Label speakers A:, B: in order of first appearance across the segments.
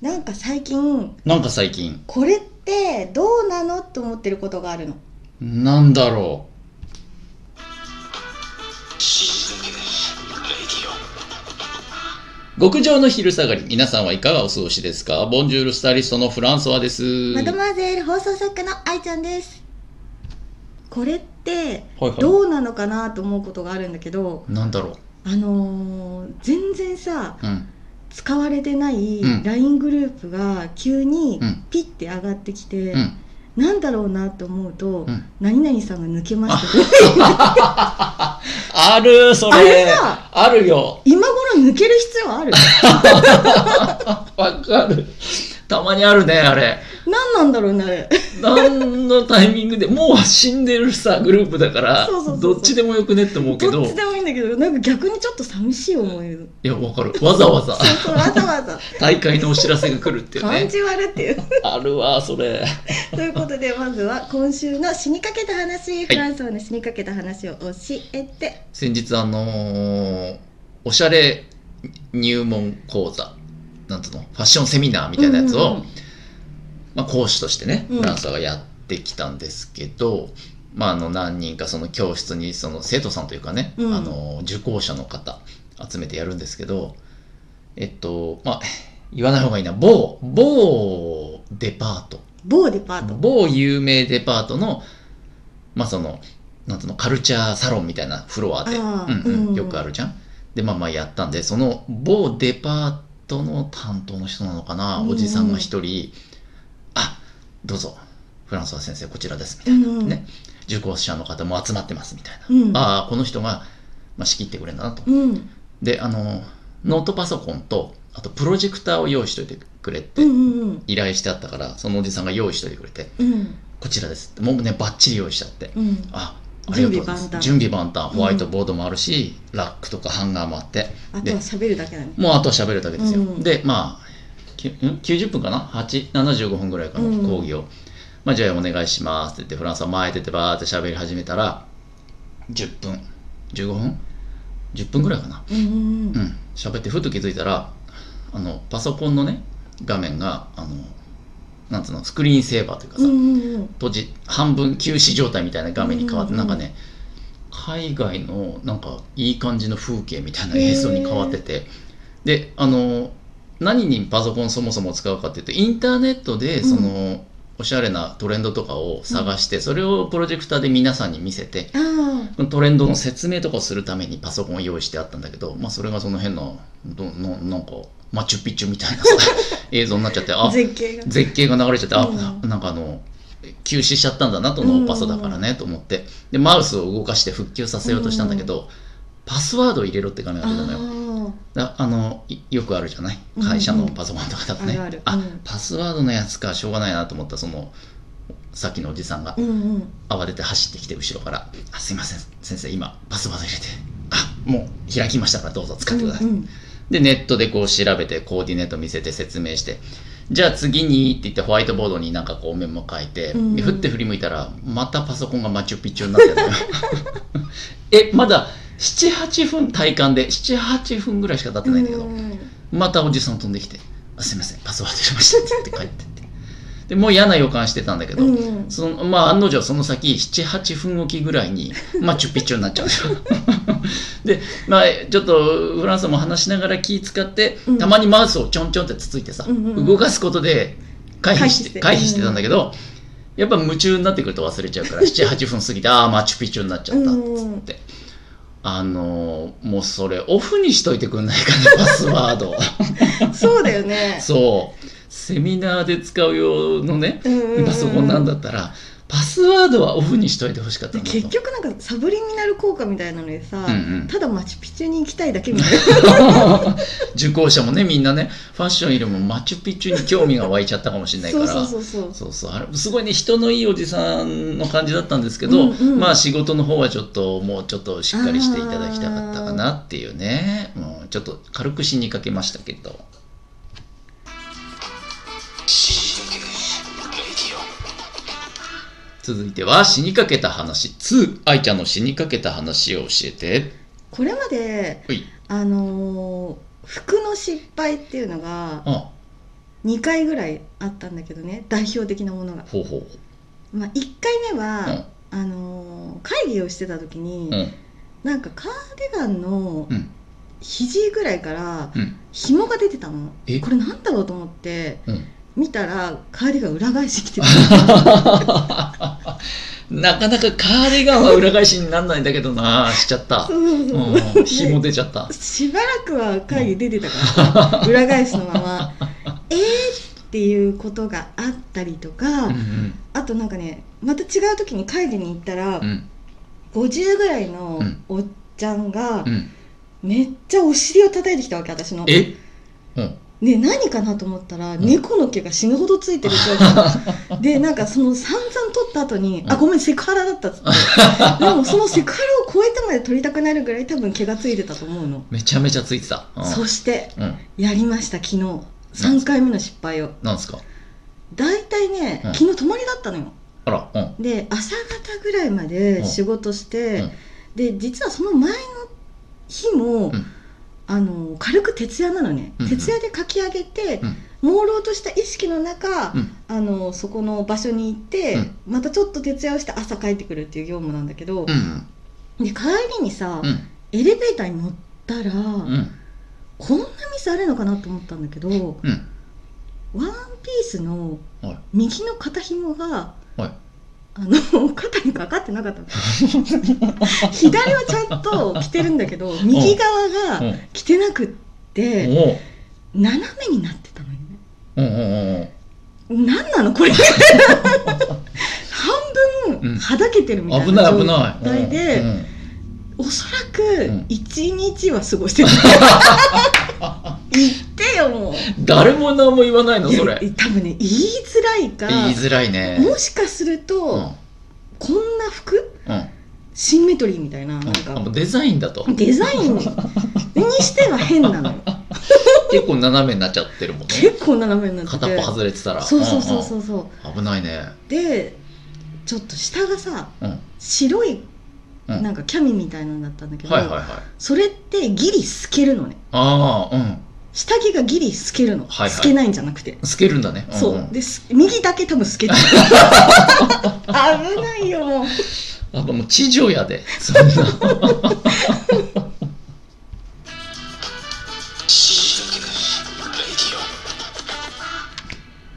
A: なんか最近
B: なんか最近？
A: これってどうなのと思ってることがあるの。
B: なんだろう？極上の昼下がり。皆さんはいかがお過ごしですか？ボンジュールスタイリストのフランソワです。
A: マドマーゼール放送作家の愛ちゃんです。これってどうなのかなと思うことがあるんだけど
B: なんだろ
A: あのー全然さ
B: ううん
A: 使われてない
B: うん。
A: LINE グループが急に
B: うん。
A: ピッて上がってきて、
B: うん。
A: なんだろうなと思うと、
B: うん。
A: 何々さんが抜けました
B: あるそれ。
A: あれさ
B: あるよ。
A: 今頃抜ける必要ある？
B: わかる。たまにあるねあれ。
A: 何なんだろうねあれ。
B: 何のタイミングでもう死んでるさグループだからどっちでもよくねって思うけど。
A: どっちでもいいんだけどなんか逆にちょっと寂しい思いを
B: いやわかる。わざわざ。
A: そうそうわざわざ。
B: 大会のお知らせが来るっていうね。
A: 感じ悪っていう。
B: あるわそれ。
A: ということでまずは今週の死にかけた話、フランス語の死にかけた話を教えて。
B: 先日あのーおしゃれ入門講座。なんつうの？ファッションセミナーみたいなやつを、
A: うんうんうん
B: まあ、講師としてね
A: うん。
B: フランスがやってきたんですけど、まあ、あの何人かその教室にその生徒さんというかね、
A: うん。
B: あの受講者の方集めてやるんですけどえっとまあ言わない方がいいな。某某デパート。
A: 某デパート。
B: 某有名デパートのまあそのなんつうのカルチャーサロンみたいなフロアで、うんうん
A: うん。
B: よくあるじゃん。でまあまあやったんでその某デパートの担当の人なのかな、おじさんが一人「あどうぞフランソワ先生こちらです」みたいな、
A: うんうん。
B: ね。受講者の方も集まってますみたいな、
A: うん。
B: ああこの人が、まあ、仕切ってくれんだなと、
A: うん。
B: であのノートパソコンとあとプロジェクターを用意しといてくれって依頼してあったからそのおじさんが用意しといてくれて
A: うん。
B: こちらです。ってもうねバッチリ用意しちゃって。
A: うん。
B: あありがとうございます。
A: 準備万端。
B: 準備万端。ホワイトボードもあるし、ラックとかハンガーもあって。で
A: あとは喋るだけだね。
B: もうあとは喋るだけですよ、
A: うん。
B: でまあ90分かな？875分ぐらいかの
A: うん。
B: 講義を、まあ、じゃあお願いします。って言ってフランスは前出てバーって喋り始めたら10分。15分？10分ぐらいかな。
A: うんうん
B: うん。喋ってふっと気づいたらあのパソコンのね画面があのなんつうのスクリーンセーバーというかさ、閉じ半分休止状態みたいな画面に変わって、なんかね海外のなんかいい感じの風景みたいな映像に変わってて。であの何にパソコンそもそも使うかっていうとインターネットでその、おしゃれなトレンドとかを探して、それをプロジェクターで皆さんに見せて
A: あ
B: トレンドの説明とかをするためにパソコンを用意してあったんだけど、まあ、それがその変などのなんかマチュピチュみたいなさ 映像になっちゃって
A: あ
B: あ
A: 絶景が。
B: 絶景が流れちゃって、あ
A: うん。
B: なんかあの休止しちゃったんだなとノーパソだからねと思って。でマウスを動かして復旧させようとしたんだけど、パスワードを入れろって画面が出たのよ
A: あ
B: のいよくあるじゃない？会社のパソコンとかだとね、
A: あるある。うん。
B: パスワードのやつかしょうがないなと思ったそのさっきのおじさんが慌てて走ってきて後ろから「あすいません先生今パスワード入れて。あもう開きましたからどうぞ使ってください」
A: うんうん。
B: で、ネットでこう調べて、コーディネート見せて説明して、じゃあ次にって言ってホワイトボードになんかこうメモ書いて、
A: うん
B: で振って振り向いたら、またパソコンがマチュピチュになって。え、まだ7、8分体感で、7、8分ぐらいしか経ってないんだけど、
A: うん。
B: またおじさん飛んできて、あすいません、パスワード入れましたって言って帰ってって。で、もう嫌な予感してたんだけど、
A: うん。
B: そのまあ案の定その先78分おきぐらいにマチュピチュになっちゃうん でまあちょっとフランスも話しながら気使って、
A: うん。
B: たまにマウスをちょんちょんってつついてさ、動かすことで回避して回
A: 回避して。
B: 避してたんだけど、やっぱ夢中になってくると忘れちゃうから78分過ぎてああマチュピチュになっちゃったっつって、あのーもうそれオフにしといてくんないかなパスワード。
A: そうだよね。
B: そう。セミナーで使う用のねパソコンなんだったらパスワードはオフにしといてほしかった
A: 結局なんかサブリミナル効果みたいなのでさ、
B: うんうん。
A: ただマチュピチュに行きたいだけみたいな。
B: 受講者もねみんなねファッションよりもマチュピチュに興味が湧いちゃったかもしれないから。
A: そうそうそうそう。
B: そうそう。あれすごいね人のいいおじさんの感じだったんですけど、
A: うんうん。
B: まあ仕事の方はちょっともうちょっとしっかりしていただきたかったかなっていうね。もうちょっと軽く死にかけましたけど続いては死にかけた話。2愛ちゃんの死にかけた話を教えて。
A: これまであのー服の失敗っていうのが
B: あ
A: 2回ぐらいあったんだけどね。代表的なものが、
B: ほうほ
A: まあ、1回目
B: う
A: は、あのー会議をしてた時に、
B: うん。うん
A: なんかカーディガンの
B: うん。
A: 肘ぐらいから
B: うん。
A: 紐が出てたの。
B: え？
A: これなんだろうと思って
B: うん。
A: 見たらカーディガン裏返してきてた
B: なかなかカーディガンは裏返しにならないんだけどなしちゃった。出ちゃった。
A: しばらくは会議出てたから。裏返しのまま。えー？っていうことがあったりとか、
B: うんうん。
A: あとなんかねまた違う時に会議に行ったら、
B: うん。
A: 50ぐらいの
B: うん。
A: おっちゃんが
B: うん。
A: めっちゃお尻を叩いてきたわけ私の。
B: え？うん
A: で何かなと思ったら、
B: ん。
A: 猫の毛が死ぬほどついてる状態 でなんかその散々取った後に、
B: うん。
A: あごめんセクハラだったっつって。でもそのセクハラを超えてまで取りたくなるぐらい多分毛がついてたと思うの、
B: めちゃめちゃついてた。うん。
A: そして
B: うん。
A: やりました昨日。3回目の失敗を。
B: なんですか？
A: 大体ね、
B: うん。
A: 昨日泊まりだったのよ。
B: あらうん。
A: で朝方ぐらいまで仕事して、
B: うん。
A: で実はその前の日も、
B: うん
A: あの軽く徹夜なのね、
B: うんうん。
A: 徹夜で書き上げて、
B: うん。
A: 朦朧とした意識の中、
B: うん。
A: あのそこの場所に行って、
B: うん。
A: またちょっと徹夜をして朝帰ってくるっていう業務なんだけど、
B: うん。
A: で帰りにさ、
B: うん。
A: エレベーターに乗ったら、
B: うん。
A: こんなミスあるのかなと思ったんだけど、
B: うん。
A: ワンピースの
B: はい。
A: 右の肩紐が、
B: はい
A: あの肩にかかってなかった。の 左はちゃんと着てるんだけど右側
B: うん
A: が着てなくって斜めになってたのよね。
B: うんうんうん
A: 何なのこれ？半
B: うん
A: 分はだけてるみたい
B: 危な
A: 状態で、
B: うん。
A: おそらく
B: ん。
A: 1日は過ごしてる 言ってよもう
B: 誰も何も言わないのそれ。
A: 多分ね言いづらいか
B: 言いづらいね。
A: もしかすると、
B: うん。
A: こんな服
B: うん。
A: シンメトリーみたいななんか。
B: うデザインだと。
A: デザイン？にしては変なのよ。
B: 結構斜めになっちゃってるもんね。
A: 結構斜めになってて。
B: 片っぽ外れてたら。
A: そうそうそうそう
B: う
A: そう。
B: うん危ないね。
A: でちょっと下がさ
B: うん。
A: 白い
B: うん。
A: なんかキャミみたいなのだったんだけど、
B: はいはいはい。
A: それってギリ透けるのね。
B: ああうん
A: 下着がギリ透けるの、
B: はいはい。
A: 透けないんじゃなくて、
B: 透けるんだね。
A: そ
B: ん
A: うです右だけ多分透けてる。危ないよもう。
B: あもう地上やで。そんな。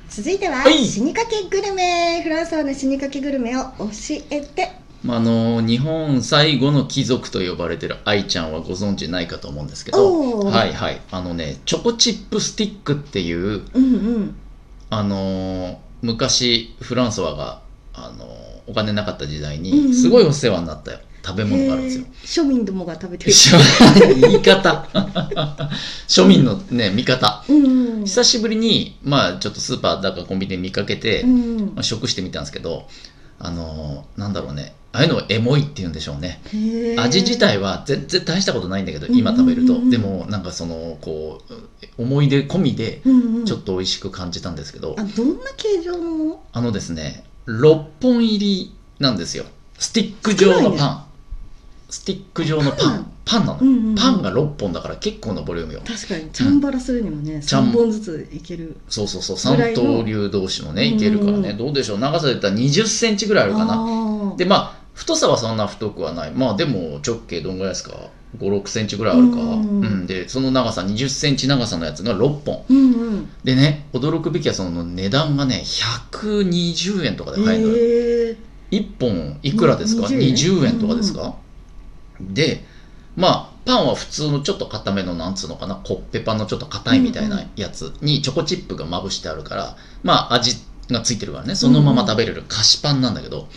A: 続いては、
B: はい。
A: 死にかけグルメ。フランスはの死にかけグルメを教えて
B: まあ、あの日本最後の貴族と呼ばれてる愛ちゃんはご存知ないかと思うんですけどはいはい。あのねチョコチップスティックっていう
A: うんうん
B: あのー昔フランソワが、あのーお金なかった時代
A: うんうん。
B: にすごいお世話になった食べ物があるんですよ。
A: 庶民どもが食べてる。
B: 言い方。庶民のね見方。
A: うんうん。
B: 久しぶりにまあちょっとスーパーだかコンビニで見かけて、
A: うんうん。
B: まあ、食してみたんですけどあのーなんだろうね。ああいうのをエモいって言うんでしょうね。味自体は全然大したことないんだけど
A: うんうんうんうん。
B: 今食べると。でもなんかそのこう思い出込みで
A: うんうん。
B: ちょっと美味しく感じたんですけど、
A: あどんな形状の？
B: あのですね6本入りなんですよ。スティック状のパン、スティック状のパン。パンなの、
A: うんうんうん。
B: パンが6本だから結構なボリュームよ。
A: 確かに。チャンバラするにもね、
B: チャン
A: 3本ずついける。
B: そうそうそう。三刀流同士のねいけるからね、
A: うんうん
B: どうでしょう。長さで言ったら2 0ンチぐらいあるかな。でまあ太さはそんな太くはない。まあでも直径どんぐらいですか？5 6センチぐらいあるか、
A: うん
B: うんでその長さ2 0ンチ長さのやつが6本。
A: うんうん。
B: でね驚くべきはその値段がね120円とかで買えるの
A: え
B: 1本いくらですか
A: ？20
B: 20
A: 円？
B: 円とかですか、でまあパンは普通のちょっと固めのなんつうのかなコッペパンのちょっと硬いみたいなやつにチョコチップがまぶしてあるからまあ味がついてるからねそのまま食べれる菓子パンなんだけど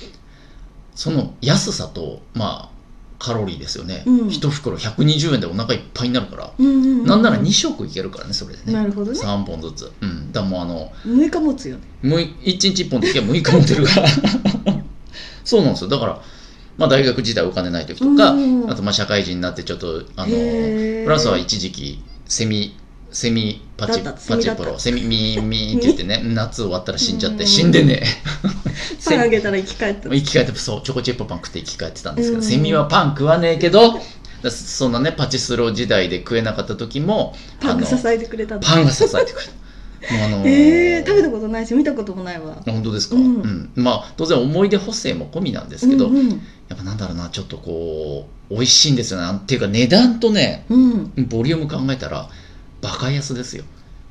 B: その安さとまあカロリーですよね、
A: うん。
B: 1袋120円でお腹いっぱいになるから、
A: うんうんうん
B: なんなら2食いけるからねそれでね。
A: なるほどね。
B: 3本ずつ。うん。だもうあの
A: 6日持つよね。
B: もう1日1本でいけば6日持てるから。そうなんですよ。だから、まあ、大学時代お金ない時とか、
A: うん。
B: あとまあ社会人になってちょっとあのフランスは一時期セミセミパチパチプロセミミーミーって言ってね 夏終わったら死んじゃって死んでね。
A: パンあげたら生き返った。
B: 生き返ってそうチョコチップパン食って生き返ってたんですけど、
A: うん。
B: セミはパン食わねえけどだそんなねパチスロ時代で食えなかった時も
A: パンが支えてくれた
B: パンが支えてくれるあのー
A: えー、食べたことないし見たこともないわ。
B: 本当ですか、
A: う
B: うんん。まあ当然思い出補正も込みなんですけど、
A: うんうん
B: やっぱなんだろうなちょっとこう美味しいんですよね。っていうか値段とね
A: うん、
B: ボリューム考えたらバカ安ですよ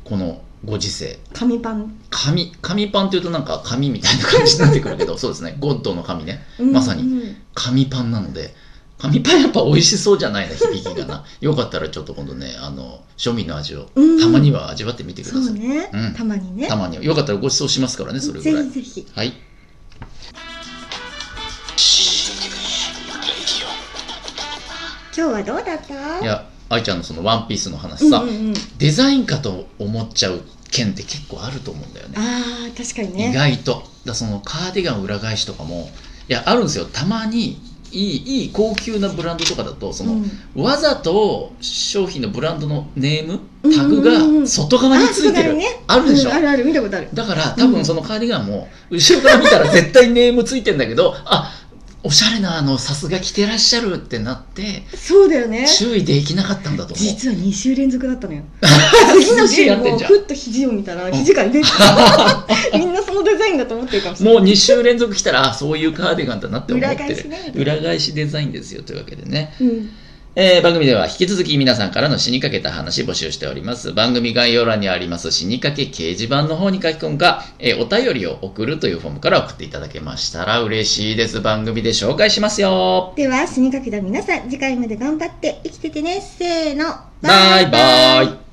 B: このご時世。
A: 紙パン、
B: 紙紙パンっていうとなんか紙みたいな感じになってくるけど そうですね。ゴッドの紙ね。
A: うん
B: まさに
A: うん。
B: 紙パンなので紙パンやっぱ美味しそうじゃないな響きがな。よかったらちょっと今度ねあの庶民の味を
A: うん。
B: たまには味わってみてください、
A: そうね、
B: うん。
A: たまにね。
B: たまには。よかったらご馳走しますからねそれぐらい。
A: ぜひぜひ。
B: はい
A: 今日はどうだった？
B: いや愛ちゃんのそのワンピースの話さ、
A: うんうんうん、
B: デザインかと思っちゃう件って結構あると思うんだよね。
A: あー確かにね。
B: 意外と。だそのカーディガン裏返しとかもいやあるんですよ。たまにいいいい高級なブランドとかだとその、
A: うん。
B: わざと商品のブランドのネーム
A: うん
B: タグが外側についてる、
A: あそうだよね。
B: あるでしょ、
A: うんあるある。見たことある。
B: だから多分そのカーディガンも後ろから見たら絶対ネームついてんだけどあおしゃれなあのさすが着てらっしゃるってなって
A: そうだよね。
B: 注意できなかったんだと思う。
A: 実は2週連続だったのよ。次
B: 次の
A: の週もふっと肘を見たら肘から出てた。みんなそのデザインだと思ってるかもしれない。
B: もう2週連続来たらあそういうカーディガンだなって思って。る
A: 裏返しね。
B: 裏返しデザインですよというわけでね。
A: うん
B: えー番組では引き続き皆さんからの死にかけた話募集しております。番組概要欄にあります死にかけ掲示板の方に書き込むか、えーお便りを送るというフォームから送っていただけましたら嬉しいです。番組で紹介しますよ。
A: では死にかけた皆さん次回まで頑張って生きててねせーの
B: バイバイ。